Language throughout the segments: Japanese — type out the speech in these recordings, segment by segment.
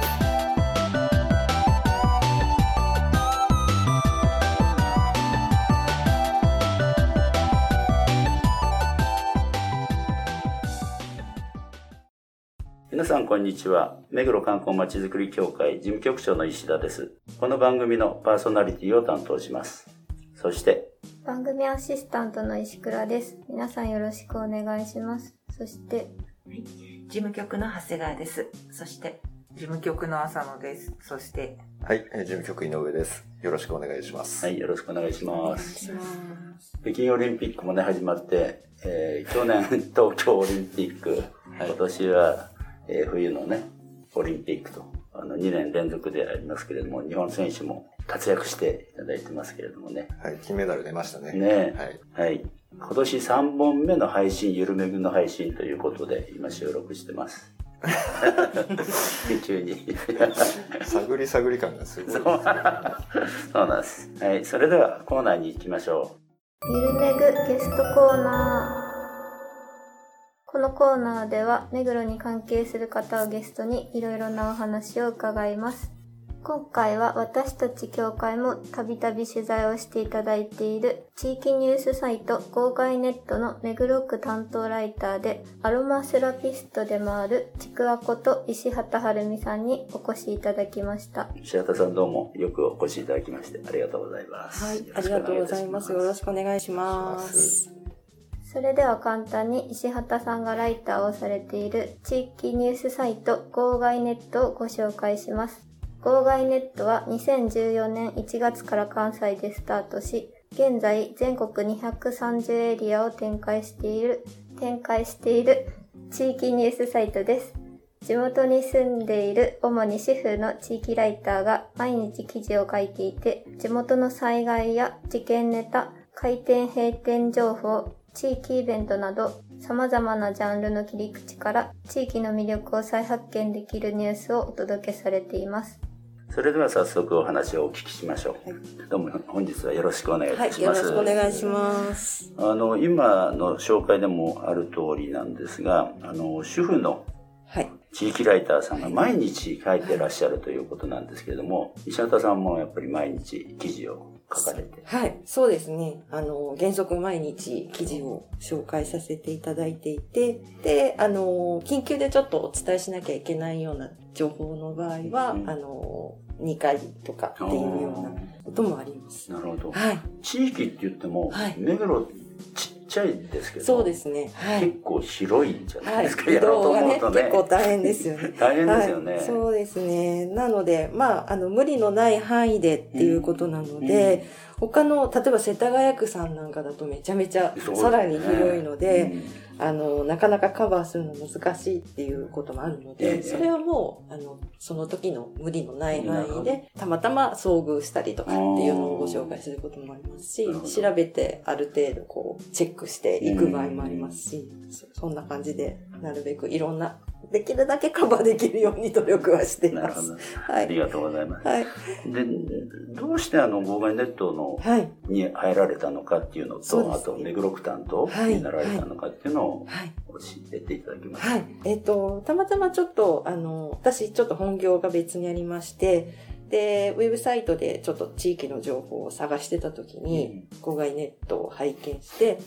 す。皆さんこんにちは。目黒観光まちづくり協会事務局長の石田です。この番組のパーソナリティを担当します。そして、番組アシスタントの石倉です皆さんよろしくお願いしますそして事務局の長谷川です。そして、事務局の浅野です。そして、はい、えー事務局井上です。よろしくお願いします。はい、よろしくお願いします。します。北京オリンピックもね、始まって、えー去年東京オリンピック、今年は、えー冬のね、オリンピックと、あの、2年連続でありますけれども、日本選手も活躍していただいてますけれどもね。はい、金メダル出ましたね。ねはい。はい。今年3本目の配信、ゆるめぐの配信ということで、今収録してます。中に。探り探り感がすごい。そうそうなんです。はい。それではコーナーに行きましょゆるめぐゲストコーナーこのコーナーでは目黒に関係する方をゲストにいろいろなお話を伺います今回は私たち協会もたびたび取材をしていただいている地域ニュースサイト号外ネットの目黒区担当ライターでアロマセラピストでもあるちくわこと石畑晴美さんにお越しいただきましたう。石畑さんどうもよくお越しいただきましてありがとうございます。はい、ありがとうございます。よろしくお願いします。それでは簡単に石畑さんがライターをされている地域ニュースサイト号外ネットをご紹介します。号外ネットは2014年1月から関西でスタートし、現在全国230エリアを展開している、展開している地域ニュースサイトです。地元に住んでいる主に主婦の地域ライターが毎日記事を書いていて、地元の災害や事件ネタ、開店閉店情報、地域イベントなど様々なジャンルの切り口から地域の魅力を再発見できるニュースをお届けされています。それでは早速お話をお聞きしましょう。どうも本日はよろしくお願いします。よろしくお願いします。あの、今の紹介でもある通りなんですが、あの、主婦のはい。地域ライターさんが毎日書いてらっしゃるということなんですけれども、石畑さんもやっぱり毎日記事を書かれて。はい、そうですね。あの、原則毎日記事を紹介させていただいていて、で、あの、緊急でちょっとお伝えしなきゃいけないような情報の場合は、うんあの、2回とかっていうようなこともあります。なるほど。はい、地域って言っても、はい目黒ちっちゃいですけど、そうですね。はい。結構広いんじゃないはい、ですか、移やろうと動がね、思うとね。結構大変ですよね。大変ですよね。はい、そうですね。なので、まあ、あの、無理のない範囲でっていうことなので、他の、例えば世田谷区さんなんかだとめちゃめちゃさらに広いので、うんあの、なかなかカバーするの難しいっていうこともあるのええ。で、それはもう、あの、その時の無理のない範囲で、たまたま遭遇したりとかっていうのをご紹介することもありますし調べてある程度こう、チェックしていく場合もありますし、そそんな感じで、なるべくいろんな、できるだけカバーできるように努力はしています。なるほど。はい。ありがとうございます。はい。で、どうしてあの、号外ネットの、はい。に入られたのかっていうのと、ねあと、目黒区担当はいになられたのかっていうのをはい。教えていただきます。はい。えっ、と、たまたまちょっと、あの、私ちょっと本業が別にありまして、で、ウェブサイトでちょっと地域の情報を探してた時に、公害ネットを拝見して、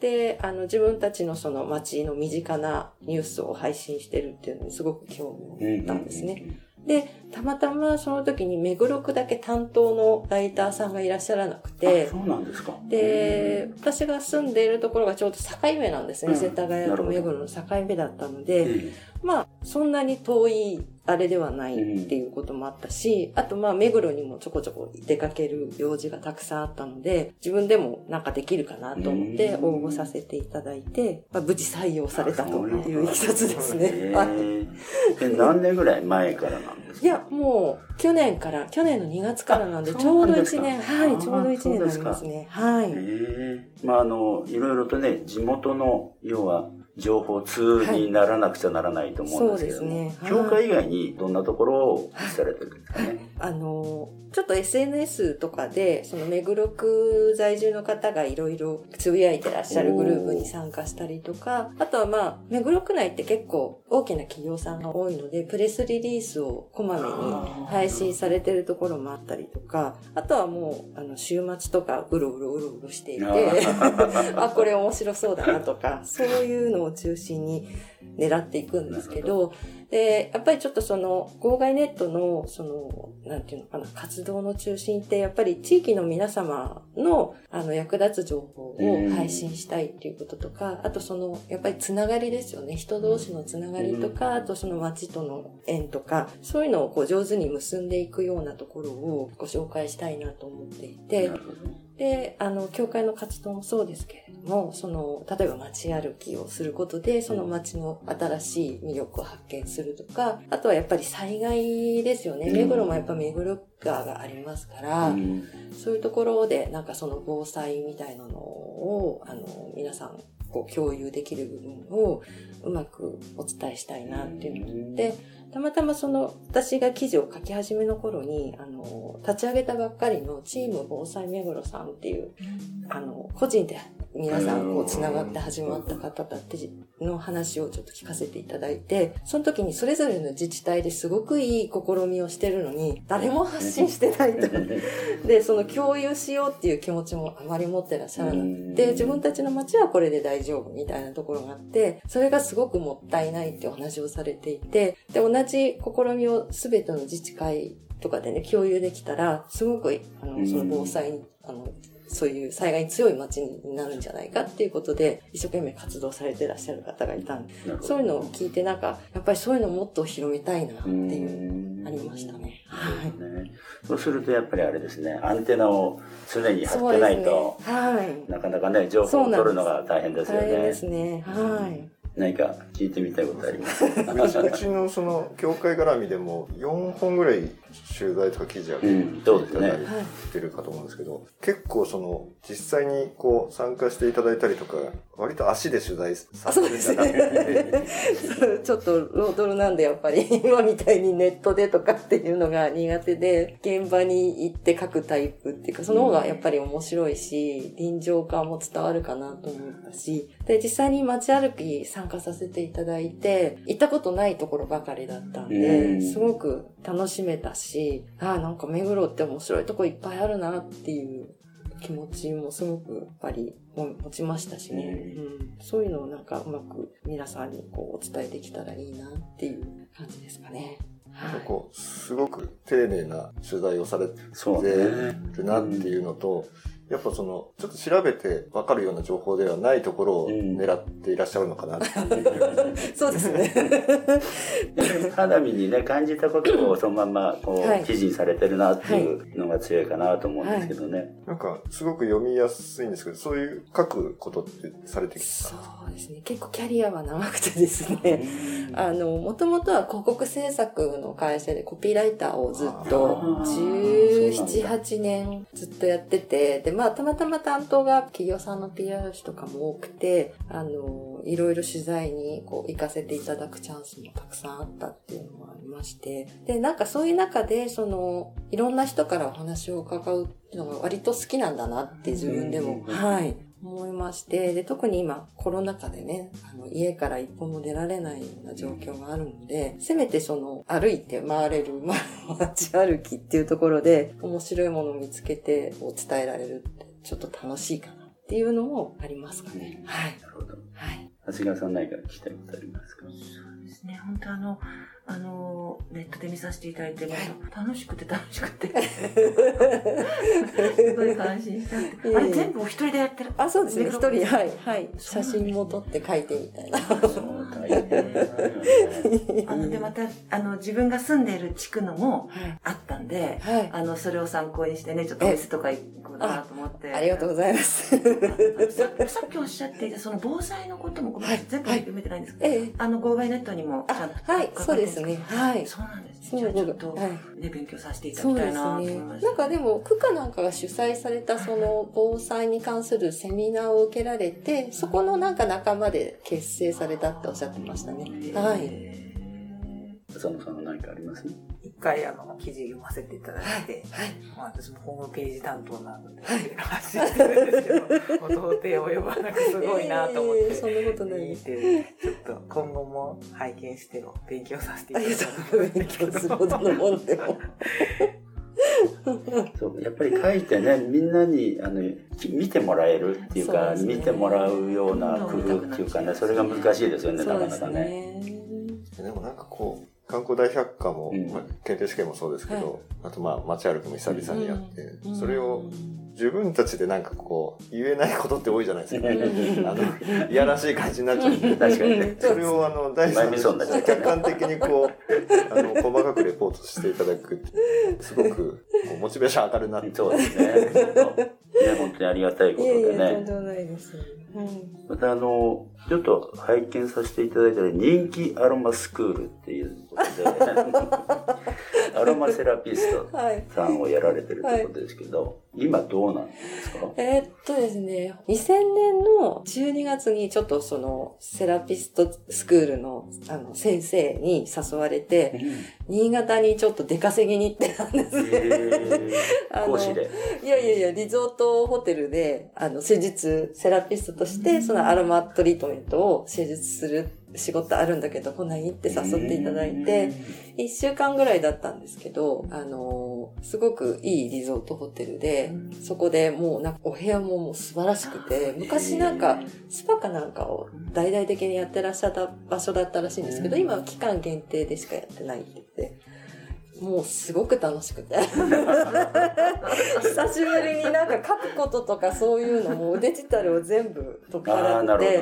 で、あの、自分たちのその街の身近なニュースを配信してるっていうのにすごく興味を持ったんですね。で、たまたまその時に目黒区だけ担当のライターさんがいらっしゃらなくあて、そうなんですか。で、私が住んでいるところがちょうど境目なんですね。うん。世田谷と目黒の境目だったのうん、で、えまあ、そんなに遠いあれではないっていうこともあったし、あとまあ、目黒にもちょこちょこ出かける用事がたくさんあったので、自分でもなんかできるかなと思ってうん。応募させていただいて、まあ、無事採用されたといういきさつですえ。ね。はい で何年ぐらい前からなんですか？いや、もう、去年から、去年の2月からなんで、あちょうどそうなんですか。1年、はい、あちょうど1年になりますね。はい。ええまああの、いろいろとね、地元の、要は、情報通にならなくちゃならないと思うんですけども、はい。ね。教会以外にどんなところをされてるんですかね？あの、ちょっと SNS とかで、その目黒区在住の方がいろいろつぶやいてらっしゃるグループに参加したりとか、あとはまあ、目黒区内って結構大きな企業さんが多いので、プレスリリースをこまめに配信されてるところもあったりとか、あとはもう、あの、週末とかうろうろうろうろしていて、あ、これ面白そうだなとか、そういうのを中心に狙っていくんですけど、で、やっぱりちょっとその、号外ネットの、その、なんていうのかな、活動の中心って、やっぱり地域の皆様の、あの、役立つ情報を配信したいっていうこととか、あとその、やっぱりつながりですよね。人同士のつながりとか、あとその街との縁とか、そういうのをこう上手に結んでいくようなところをご紹介したいなと思っていて、で、あの、教会の活動もそうですけれども、その、例えば街歩きをすることで、その街の新しい魅力を発見するとか、あとはやっぱり災害ですよね。目黒もやっぱ目黒川がありますから、うん。そういうところで、なんかその防災みたいなのを、あの、皆さん、こう共有できる部分をうまくお伝えしたいなっていうのがあって、たまたまその、私が記事を書き始めの頃に、あの、立ち上げたばっかりのチーム防災目黒さんっていう、あの、個人で皆さんこう繋がって始まった方たちの話をちょっと聞かせていただいて、その時にそれぞれの自治体ですごくいい試みをしてるのに、誰も発信してないと。で、その共有しようっていう気持ちもあまり持ってらっしゃらなくて、自分たちの街はこれで大丈夫みたいなところがあって、それがすごくもったいないってお話をされていて、で、同じ試みを全ての自治会とかでね、共有できたら、すごく、あの、その防災に、あの、そういう災害に強い街になるんじゃないかっていうことで、一生懸命活動されてらっしゃる方がいたんで、そういうのを聞いてなんか、やっぱりそういうのをもっと広めたいなっていう、うんありましたね。はい。ねそうするとやっぱりあれですね、アンテナを常に張ってないと、ね。はい。なかなかね、情報を取るのが大変ですよ大変でね。すね。はい。何か聞いてみたいことあります？うちのその教会絡みでも4本ぐらい取材とか記事をいただいてるかと思うんですけど、結構その実際にこう参加していただいたりとか割と足で取材させていただいて。ちょっとロードルなんでやっぱり今みたいにネットでとかっていうのが苦手で現場に行って書くタイプっていうかその方がやっぱり面白いし臨場感も伝わるかなと思ったしで実際に街歩き参加させていただいて行ったことないところばかりだったんうでん。すごく楽しめたしああなんか目黒って面白いとこいっぱいあるなっていう気持ちもすごくやっぱり持ちましたしね、うん、そういうのをなんかうまく皆さんにこうお伝えできたらいいなっていう感じですかね。なんかこうすごく丁寧な取材をされて。るなっていうのと、やっぱそのちょっと調べて分かるような情報ではないところを狙っていらっしゃるのかなっていう。そうですね。肌身にね、感じたことをそのまんま、こう、はい記事にされてるなっていうのが強いかなと思うんですけどね。なんかすごく読みやすいんですけど、そういう書くことってされてきたそうですね。結構キャリアは長くてですね。あの、もともとは広告制作の会社でコピーライターをずっとあー17、8年ずっとやってて、で、まあ、たまたま担当が企業さんの PR 誌とかも多くて、あの、いろいろ取材にこう行かせていただくチャンスもたくさんあったっていうのもありまして、で、なんかそういう中で、その、いろんな人からお話を伺うっていうのが割と好きなんだなって自分でも、うん。はい、思いまして、で、特に今コロナ禍でね、あの家から一歩も出られないような状況があるので、せめてその歩いて回れる、ま あ街歩きっていうところで面白いものを見つけてこう伝えられるってちょっと楽しいかなっていうのもありますかね。はい。なるほど。はい。長谷川さん何か聞きたいことありますか？そうですね。本当あの、あの、ネットで見させていただいて、楽しくて楽しくて。すごい感心しちゃって。あれ全部お一人でやってる？あ、そうですね。一人、はい、はい。写真も撮って書いてみたいな。そう、だよね。あの、で、また、あの、自分が住んでいる地区のもはい。あったんで、はい。あの、それを参考にしてね、ちょっとお店とか行こうかなと思って。ありがとうございます。ささっきおっしゃっていた、その防災のことも、ごめんなさい全部はい読めてないんですけど、ええ。あの、号外ネットにもちゃんとあはいそうですですね。はい。そうなんですね。じゃあちょっと、はいね、勉強させていただきたいなと思いねま。した。なんかでも、区かなんかが主催されたその防災に関するセミナーを受けられて、そこのなんか仲間で結成されたっておっしゃってましたね。はい。い。浅野さんは何かあります？一回あの、記事読ませていただいて、はい。まあ私もホームページ担当なので、いうのを発信してるんですけど、もう到底及ばなくすごいなと思って。えーそんなことない見て、ちょっと今後も拝見して勉強させていただきありがたとう勉強するほどのもんでも。そ うやっぱり書いてねみんなにあのき見てもらえるっていうかね見てもらうような工夫っていうかねそれが難しいですよねなかなかね。ね。でもなんかこう、観光大百科も、検定試験もそうですけど、あとまあ街歩きも久々にやって、うん。それを自分たちでなんかこう、言えないことって多いじゃないですか。うんあの、いやらしい感じになっちゃうんで。確かにね。それをあの、第三前味噌になっちゃう客観的にこう、あの、細かくレポートしていただくってすごく、モチベーション上がるなって。そうですね。本当ね本当にありがたいことでいやいや、とんね。でもないです。うんまたあのちょっと拝見させていただいたら人気アロマスクールっていうことで アロマセラピストはい。さんをやられてるということですけど、今どうなんですか？えーっとですね、2000年の12月にちょっとそのセラピストスクールのあの先生に誘われて、新潟にちょっと出稼ぎに行ってたんです。えあー、の講師で。いやいやいや、リゾートホテルで、あの、施術、セラピストとして、そのアロマトリートメントを施術する仕事あるんだけど、来ない？って誘っていただいて、一週間ぐらいだったんですけど、あのーすごくいいリゾートホテルで、そこでもうなんかお部屋ももう素晴らしくて、昔なんかスパかなんかを大々的にやってらっしゃった場所だったらしいんですけど、今は期間限定でしかやってないって言って、もうすごく楽しくて。久しぶりになんか書くこととかそういうのもデジタルを全部解き払って。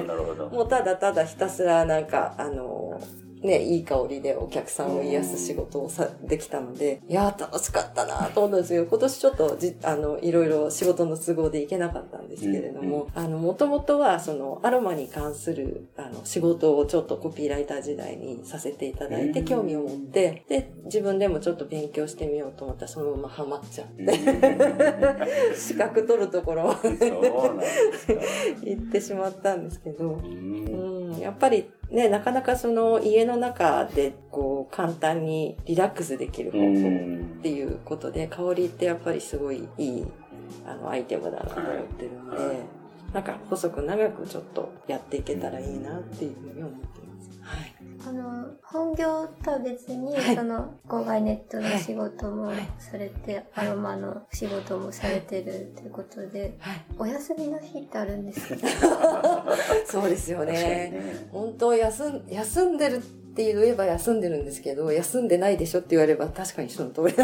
もうただただひたすらなんか、あのね、いい香りでお客さんを癒す仕事をさ、できたので、いやー楽しかったなと思ったんですよ。今年ちょっとじ、あの、いろいろ仕事の都合で行けなかったんですけれども、あの、もともとは、その、アロマに関する、あの、仕事をちょっとコピーライター時代にさせていただいて、うん。興味を持って、で、自分でもちょっと勉強してみようと思ったら、そのままハマっちゃっうんて、資格取るところ。行ってしまったんですけど、うん。うん、やっぱりね、なかなかその家の中でこう簡単にリラックスできる方う法っんていうことで、香りってやっぱりすごいいいあのアイテムだなと思ってるので、はいなんか細く長くちょっとやっていけたらいいなっていうふうに思ってます。はい。あの、本業とは別に、はいその、郊外ネットの仕事もはいされて、アロマの仕事もされてるということで、はい。お休みの日ってあるんですか？そうですよね。ね。本当休ん、休んでるって言えば休んでるんですけど、休んでないでしょって言われれば確かにその通り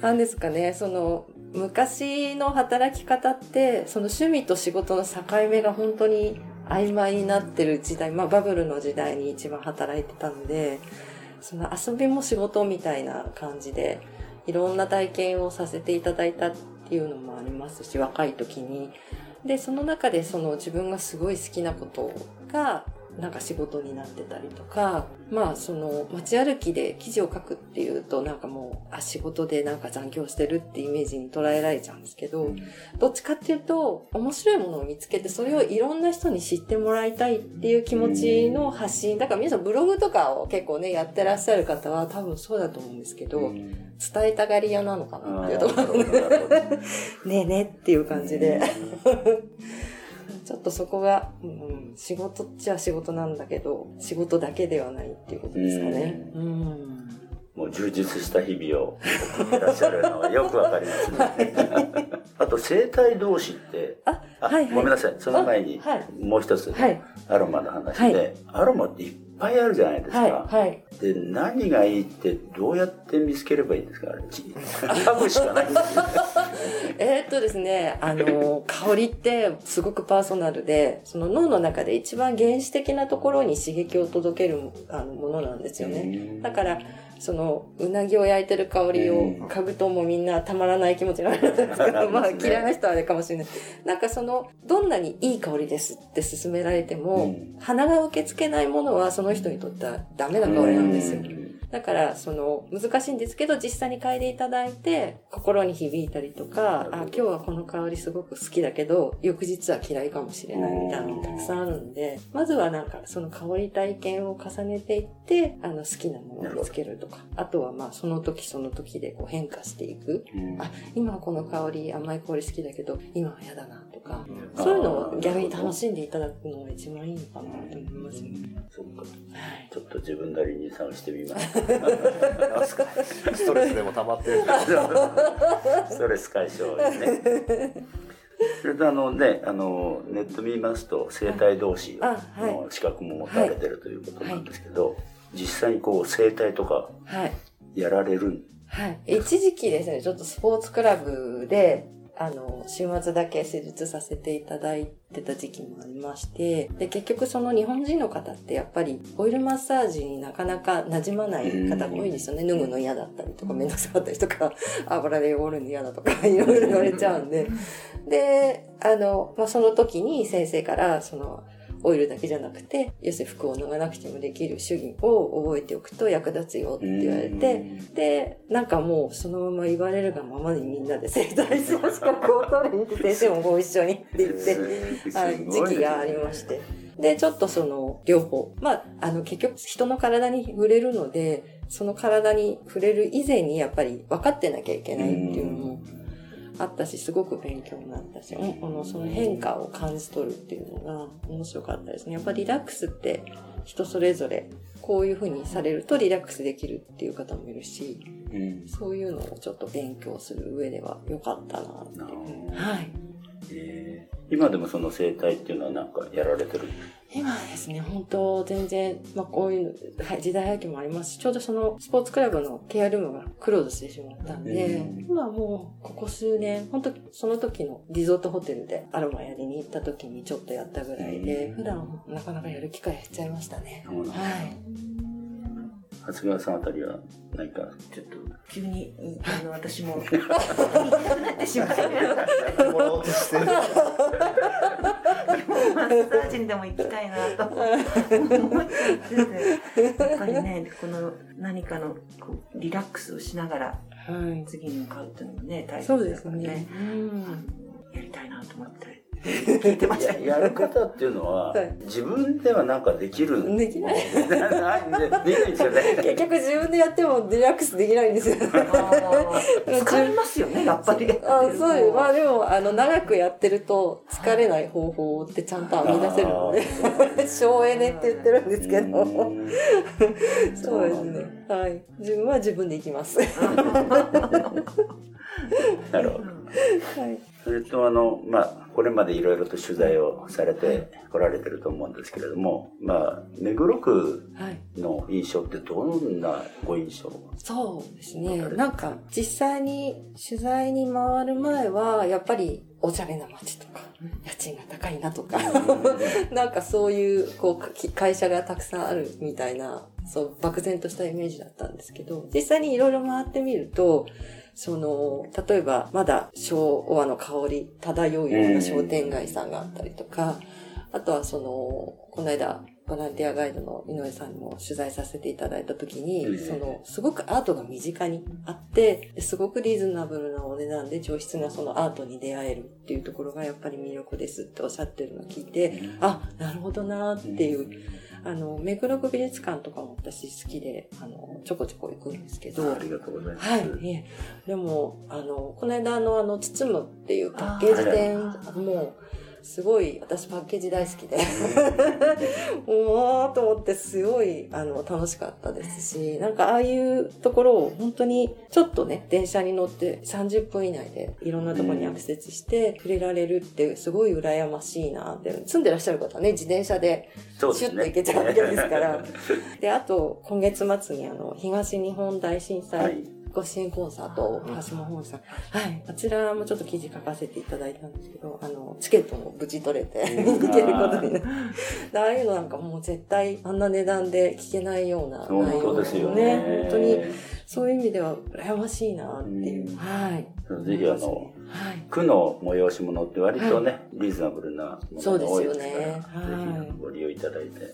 なんですかね、その、昔の働き方って、その趣味と仕事の境目が本当に曖昧になってる時代、まあバブルの時代に一番働いてたので、その遊びも仕事みたいな感じで、いろんな体験をさせていただいたっていうのもありますし、若い時に。で、その中でその自分がすごい好きなことが、なんか仕事になってたりとか、まあその街歩きで記事を書くっていうとなんかもう、あ、仕事でなんか残業してるってイメージに捉えられちゃうんですけど、どっちかっていうと、面白いものを見つけて、それをいろんな人に知ってもらいたいっていう気持ちの発信。だから皆さんブログとかを結構ね、やってらっしゃる方は多分そうだと思うんですけど、うん伝えたがり屋なのかなあっていうところ ねえねえっていう感じで。ちょっとそこが、うん、仕事っちゃ仕事なんだけど、仕事だけではないっていうことですかね。うん。もう充実した日々を送ってらっしゃるのはよくわかりますね。あと生態同士って、あ、あ、はいはい。ごめんなさい。その前にもう一つ、はい。アロマの話で、はアロマっていっぱいあるじゃないですか。はい。はい。で、何がいいってどうやって見つければいいんですか？あれ。ち多分しかないんですよ。えーっとですね、あの、香りってすごくパーソナルで、その脳の中で一番原始的なところに刺激を届けるあのものなんですよね。だから、その、うなぎを焼いてる香りを嗅ぐともうみんなたまらない気持ちになるんですけど、まあ嫌いな人はあれかもしれない。なんかその、どんなにいい香りですって勧められても、うん鼻が受け付けないものはその人にとってはダメな香りなんですよ。うんだから、その、難しいんですけど、実際に嗅いでいただいて、心に響いたりとか、あ、今日はこの香りすごく好きだけど、翌日は嫌いかもしれないみたいなのがたくさんあるんで、まずはなんか、その香り体験を重ねていって、あの、好きなものを見つけるとか、あとはまあ、その時その時でこう変化していく。うん。あ、今はこの香り、甘い香り好きだけど、今は嫌だなとか、そういうのを逆に楽しんでいただくのが一番いいのかなと思いますね。そっか。はい。ちょっと自分なりに探してみます。ストレスでも溜まってる。ストレス解消にね。それとあのね、あの、ネット見ますと、生体同士の資格も持たれてるということなんですけど、実際にこう、生体とかはい。やられるんはい。一時期ですね、ちょっとスポーツクラブで、あの、週末だけ施術させていただいてた時期もありまして、で、結局その日本人の方ってやっぱりオイルマッサージになかなか馴染まない方が多いですよね。脱ぐの嫌だったりとか、めんどくさかったりとか、油で汚るの嫌だとか、いろいろ言われちゃうんで。で、あの、まあ、その時に先生から、その、オイルだけじゃなくて、要するに服を脱がなくてもできる手技を覚えておくと役立つよって言われて、で、なんかもうそのまま言われるがままにみんなで生体師の資格を取りに行って、先生もご一緒にって言って、あ時期がありまして。で、ちょっとその、両方。まあ、あの、結局人の体に触れるので、その体に触れる以前にやっぱり分かってなきゃいけないっていうのもあったし、すごく勉強になったし、うんあの、その変化を感じ取るっていうのが面白かったですね。やっぱりリラックスって人それぞれ、こういう風にされるとリラックスできるっていう方もいるし、うん。そういうのをちょっと勉強する上では良かったなってはい。えー。今でもその生態っていうのはなんかやられてる？今はですね、本当全然、まあこういうの、はい、時代背景もありますし、ちょうどそのスポーツクラブのケアルームがクローズしてしまったんで、うん今はもうここ数年、本当その時のリゾートホテルでアロマやりに行った時にちょっとやったぐらいで、うん普段なかなかやる機会減っちゃいましたね。はい。長谷川さんあたりは何か？ちょっと急にあの私も言いたくなってしまいましたもらおうとしてる。マッサージにでも行きたいなと思っててやっぱりねこの何かのこうリラックスをしながらはい。次に向かうっていうのもね大そうで切だからねすね。うん。やりたいなと思って聞いてましたややる方っていうのは、はい自分ではなんかできるできない。でできないんですよね結局自分でやってもリラックスできないんですよ。疲れますよね やっぱりあそう。まあでも、あの、長くやってると疲れない方法ってちゃんと編み出せるので、省エネって言ってるんですけど。うんそうですね。はい。自分は自分で行きます。は なるほどい。それとあの、まあ、これまでいろいろと取材をされて来られてると思うんですけれども、まあ、目黒区はい。の印象ってどんなご印象そうですね。なんか、実際に取材に回る前は、やっぱり、おしゃれな街とか、家賃が高いなとか、なんかそういう、こう、き会社がたくさんあるみたいな、そう、漠然としたイメージだったんですけど、実際にいろいろ回ってみると、その、例えば、まだ昭和の香り漂うような商店街さんがあったりとか、あとはその、この間、ボランティアガイドの井上さんにも取材させていただいたときに、うん。その、すごくアートが身近にあって、ですごくリーズナブルなお値段で上質なそのアートに出会えるっていうところがやっぱり魅力ですっておっしゃってるのを聞いて、あ、なるほどなっていう、あの、目黒区美術館とかも私好きで、あの、ちょこちょこ行くんですけど、ありがとうございます。はい。でも、あの、この間のあの、包むっていうパッケージ店も、すごい、私パッケージ大好きで、もう、と思ってすごい、あの、楽しかったですし、なんかああいうところを本当に、ちょっとね、電車に乗って30分以内でいろんなところにアクセスして触れられるって、すごい羨ましいなって、住んでらっしゃる方はね、自転車で。シュッと行けちゃうわけですから。で、あと、今月末にあの、東日本大震は災い。ご支援コンサート、橋本本さん。はい。あちらもちょっと記事書かせていただいたんですけど、あの、チケットも無事取れて、うん見てることになって。でああいうのなんかもう絶対あんな値段で聞けないような本内容当ですよね。本当に、そういう意味では羨ましいなっていう。うんはい。ぜひあの、はい。区の催し物って割とね、リーズナブルなものが多いですから、そうですよねはいぜひご利用いただいて。はい。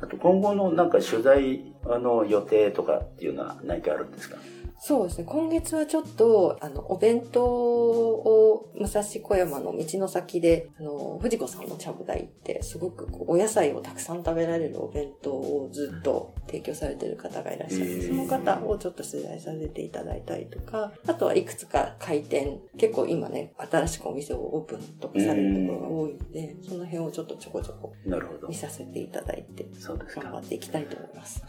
あと今後のなんか取材あの予定とかっていうのは何かあるんですか？そうですね。今月はちょっと、あの、お弁当を、武蔵小山の道の先で、あの、藤子さんのちゃぶ台って、すごくこうお野菜をたくさん食べられるお弁当をずっと提供されてる方がいらっしゃって、へーその方をちょっと取材させていただいたりとか、あとはいくつか開店、結構今ね、新しくお店をオープンとかされるところが多いので、その辺をちょっとちょこちょこ見。させていただいて、頑張。っていきたいと思います。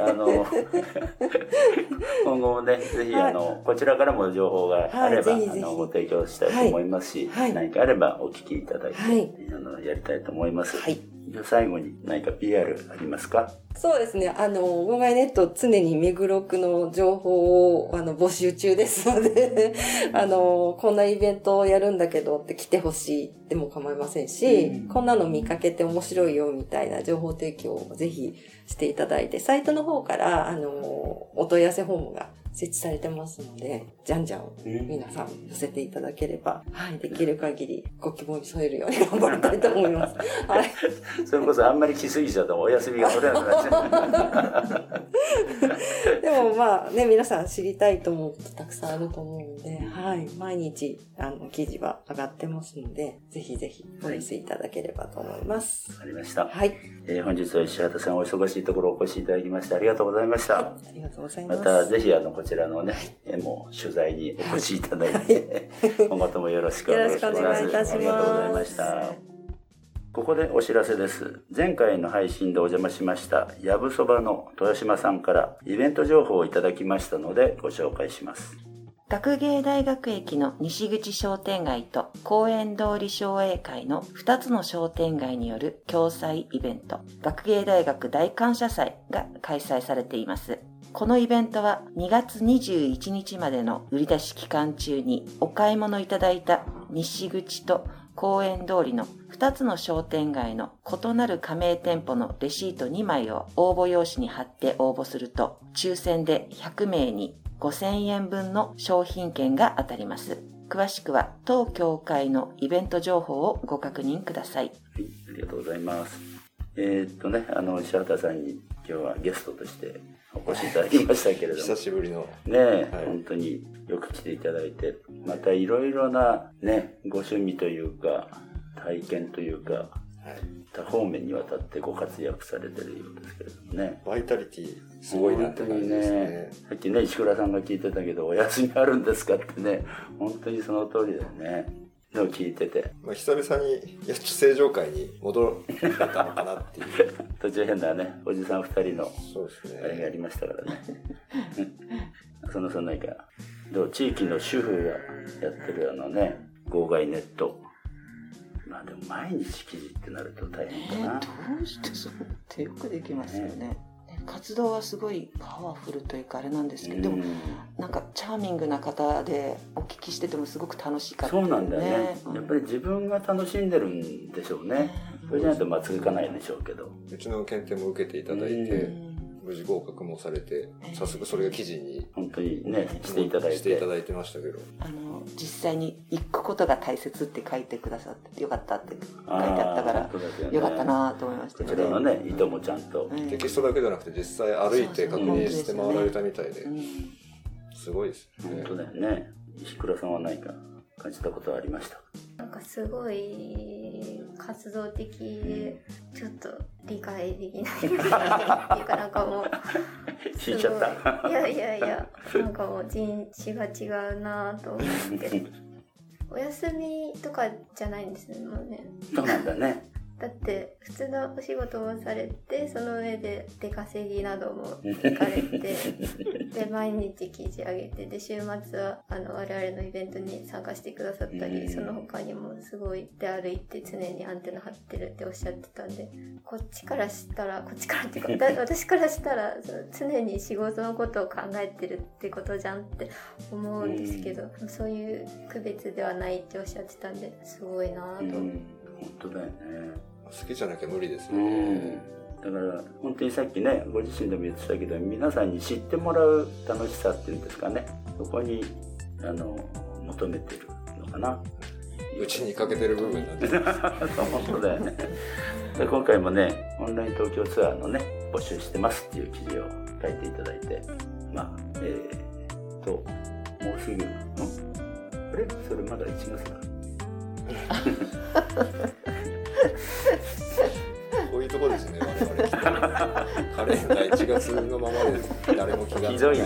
あの、今後もね、ぜひ、はい。あの、こちらからも情報があれば、あの、ご提供したいと思いますし、はい。何かあればお聞きいただいて、はい。あの、やりたいと思います。はい。じゃあ最後に何か PR ありますか？そうですね。あの、号外ネット常に目黒区の情報をあの募集中ですので、あの、こんなイベントをやるんだけどって来てほしいでも構いませんし、うんこんなの見かけて面白いよみたいな情報提供をぜひしていただいて、サイトの方から、あの、お問い合わせフォームが設置されてますので、じゃんじゃん皆さん寄せていただければ、はい、できる限りご希望に添えるように頑張りたいと思います。はい。それこそあんまり来すぎちゃうとお休みが取れなくなっちゃう。でもまあね、皆さん知りたいと思うことたくさんあると思うので、はい。毎日、あの、記事は上がってますので、ぜひぜひお寄せいただければと思います。わかりました。はい。えー本日は石畑さんお忙しいところお越しいただきましてありがとうございました。ありがとうございま。ますたぜひあのこちらのね、えーもう取材にお越しいただいて、今後ともよろしくお願いします。よろしくお願いいたしますありがとうございました。ここでお知らせです。前回の配信でお邪魔しました、やぶそばの豊島さんからイベント情報をいただきましたのでご紹介します。学芸大学駅の西口商店街と公園通り商栄会の2つの商店街による共催イベント、学芸大学大感謝祭が開催されています。このイベントは2月21日までの売り出し期間中にお買い物いただいた西口と公園通りの2つの商店街の異なる加盟店舗のレシート2枚を応募用紙に貼って応募すると抽選で100名に5000円分の商品券が当たります。詳しくは当協会のイベント情報をご確認ください。はい、ありがとうございます。えーっとね、あの、石畑さんに今日はゲストとしてお越しいただきましたけれども、久しぶりの。ねえ、はい本当によく来ていただいて、またいろいろなね、ご趣味というか、体験というか、はい。多方面にわたってご活躍されてるようですけれどもね。バイタリティ、すごいなって感じですね。さっきね、石倉さんが聞いてたけど、お休みあるんですかってね、本当にその通りだよね。のを聞いてて、まあ、久々にやっと正常会に戻れたのかなっていう。途中変なね、おじさん二人のそうですあれがあね。りましたからね。そのそのなんか、どう地域の主婦がやってるあのね、号外ネット。まあでも毎日記事ってなると大変だな。どうしてそう？ってよくできますよね。ね活動はすごいパワフルというかあれなんですけど、でもうんなんかチャーミングな方でお聞きしててもすごく楽しかったそうなんだよね。うん。やっぱり自分が楽しんでるんでしょうね。それじゃないとまあ続かないでしょうけど。うちの検定も受けていただいて、う無事合格もされて、早速それが記事に本当にね、していただいてしていた。だいてましたけど。あの実際に行くことが大切って書いてくださってよかったって書いてあったからよねよかったなと思いましたこちらのね、意図もちゃんと。うんテキストだけじゃなくて実際歩いて確認して回られたみたいでう、んすごいですね。本当だよね。石倉さんは何か感じたことはありましたなんかすごい活動的でちょっと理解できないっていうかなんかもう 引いちゃった。すごいいやいやいやなんかもう人種が違うなと思ってお休みとかじゃないんですもうねそうなんだね。だって普通のお仕事もされてその上で出稼ぎなども 行かれてで毎日記事上げてで週末はあの我々のイベントに参加してくださったり、うんその他にもすごい出歩いて常にアンテナ張ってるっておっしゃってたんでこっちからしたらこっちからっていうか だ私からしたらその常に仕事のことを考えてるってことじゃんって思うんですけど、そういう区別ではないっておっしゃってたんですごいなぁと。うん、本当だよね。好きじゃなきゃ無理ですね。ん。だから、本当にさっきね、ご自身でも言ってたけど、皆さんに知ってもらう楽しさっていうんですかね。そこに、あの、求めてるのかな。うちに欠けてる部分なんで。そう本当だよね。で今回もね、オンライン東京ツアーのね、募集してますっていう記事を書いていただいて、まあ、えー、と、もうすぐ、んあれ？それまだ1月だ。こういうとこですね、我々。カレンダー1月のままで誰も気がつかない。ひどいね。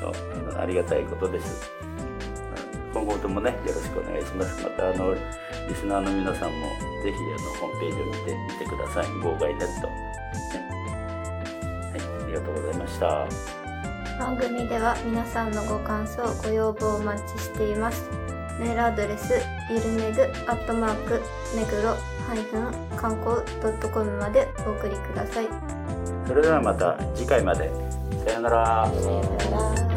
そうありがたいことです。今後ともね、よろしくお願いします。また、あの、リスナーの皆さんも、ぜひ、あの、ホームページを見てみてください。号外ネット。ねはい、ありがとうございました。番組では皆さんのご感想、ご要望をお待ちしています。メールアドレス、ゆるめぐ、アットマーク、めぐろ、ハイフン、観光 .com までお送りください。それではまた次回まで。さようなら。さよなら